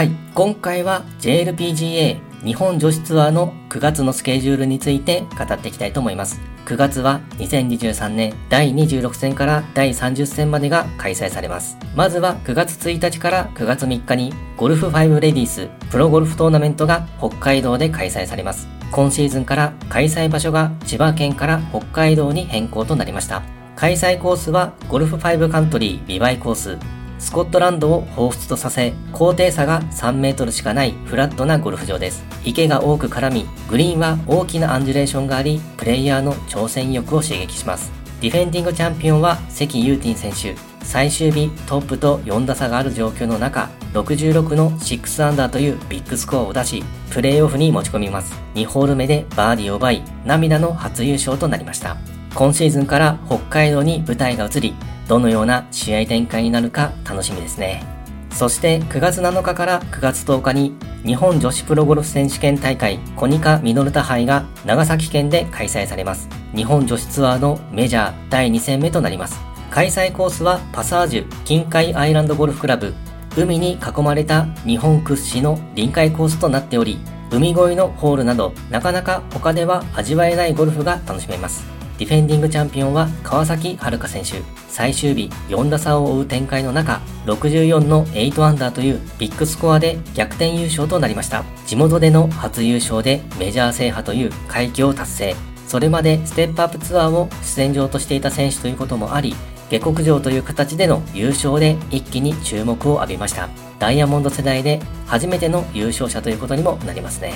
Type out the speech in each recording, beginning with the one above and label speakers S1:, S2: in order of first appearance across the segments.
S1: はい、今回は JLPGA 日本女子ツアーの9月のスケジュールについて語っていきたいと思います。9月は2023年第26戦から第30戦までが開催されます。まずは9月1日から9月3日にゴルフ5レディースプロゴルフトーナメントが北海道で開催されます。今シーズンから開催場所が千葉県から北海道に変更となりました。開催コースはゴルフ5カントリービバイコーススコットランドを彷彿とさせ、高低差が3メートルしかないフラットなゴルフ場です。池が多く絡み、グリーンは大きなアンジュレーションがあり、プレイヤーの挑戦意欲を刺激します。ディフェンディングチャンピオンは関ユーティン選手。最終日トップと4打差がある状況の中、66の6アンダーというビッグスコアを出し、プレーオフに持ち込みます。2ホール目でバーディーを奪い、涙の初優勝となりました。今シーズンから北海道に舞台が移り、どのような試合展開になるか楽しみですね。そして9月7日から9月10日に日本女子プロゴルフ選手権大会コニカミノルタ杯が長崎県で開催されます。日本女子ツアーのメジャー第2戦目となります。開催コースはパサージュ近海アイランドゴルフクラブ海に囲まれた日本屈指の臨海コースとなっており海越えのホールなどなかなか他では味わえないゴルフが楽しめます。ディフェンディングチャンピオンは川崎遥選手。最終日4打差を追う展開の中、64の8アンダーというビッグスコアで逆転優勝となりました。地元での初優勝でメジャー制覇という快挙を達成。それまでステップアップツアーを出戦場としていた選手ということもあり、下克上という形での優勝で一気に注目を浴びました。ダイヤモンド世代で初めての優勝者ということにもなりますね。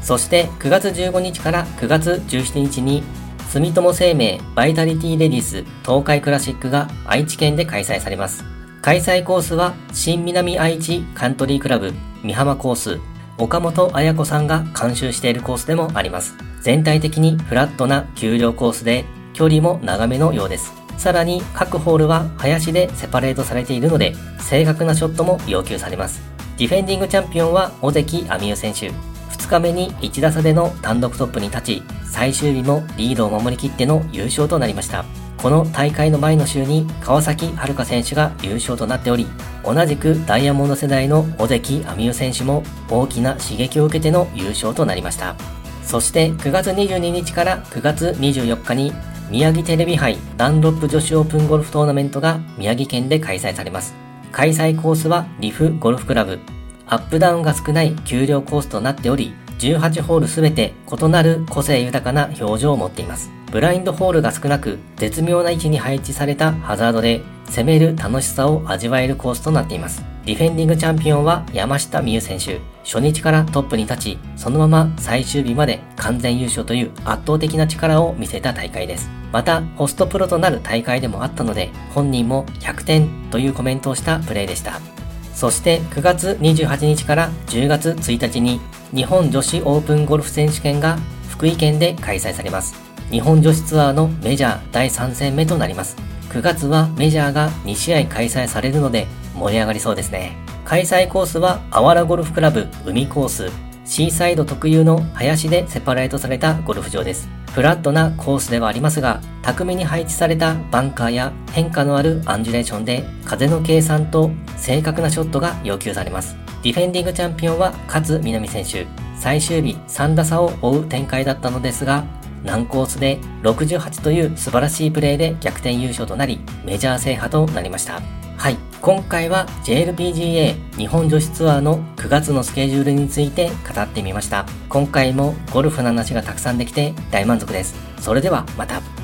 S1: そして9月15日から9月17日に住友生命バイタリティレディス東海クラシックが愛知県で開催されます。開催コースは新南愛知カントリークラブ美浜コース岡本彩子さんが監修しているコースでもあります。全体的にフラットな丘陵コースで距離も長めのようです。さらに各ホールは林でセパレートされているので正確なショットも要求されます。ディフェンディングチャンピオンは尾関亜美優選手。2日目に1打差での単独トップに立ち、最終日もリードを守りきっての優勝となりました。この大会の前の週に川崎遥選手が優勝となっており、同じくダイヤモンド世代の尾関亜美代選手も大きな刺激を受けての優勝となりました。そして9月22日から9月24日に宮城テレビ杯ダンロップ女子オープンゴルフトーナメントが宮城県で開催されます。開催コースはリフゴルフクラブアップダウンが少ない丘陵コースとなっており、18ホールすべて異なる個性豊かな表情を持っています。ブラインドホールが少なく、絶妙な位置に配置されたハザードで、攻める楽しさを味わえるコースとなっています。ディフェンディングチャンピオンは山下美夢選手。初日からトップに立ち、そのまま最終日まで完全優勝という圧倒的な力を見せた大会です。また、ホストプロとなる大会でもあったので、本人も100点というコメントをしたプレーでした。そして9月28日から10月1日に日本女子オープンゴルフ選手権が福井県で開催されます。日本女子ツアーのメジャー第3戦目となります。9月はメジャーが2試合開催されるので盛り上がりそうですね。開催コースはあわらゴルフクラブ海コース、シーサイド特有の林でセパレートされたゴルフ場です。フラットなコースではありますが、巧みに配置されたバンカーや変化のあるアンジュレーションで風の計算と正確なショットが要求されます。ディフェンディングチャンピオンは勝みなみ選手。最終日3打差を追う展開だったのですが、難コースで68という素晴らしいプレーで逆転優勝となり、メジャー制覇となりました。はい。今回は JLPGA 日本女子ツアーの9月のスケジュールについて語ってみました。今回もゴルフの話がたくさんできて大満足です。それではまた。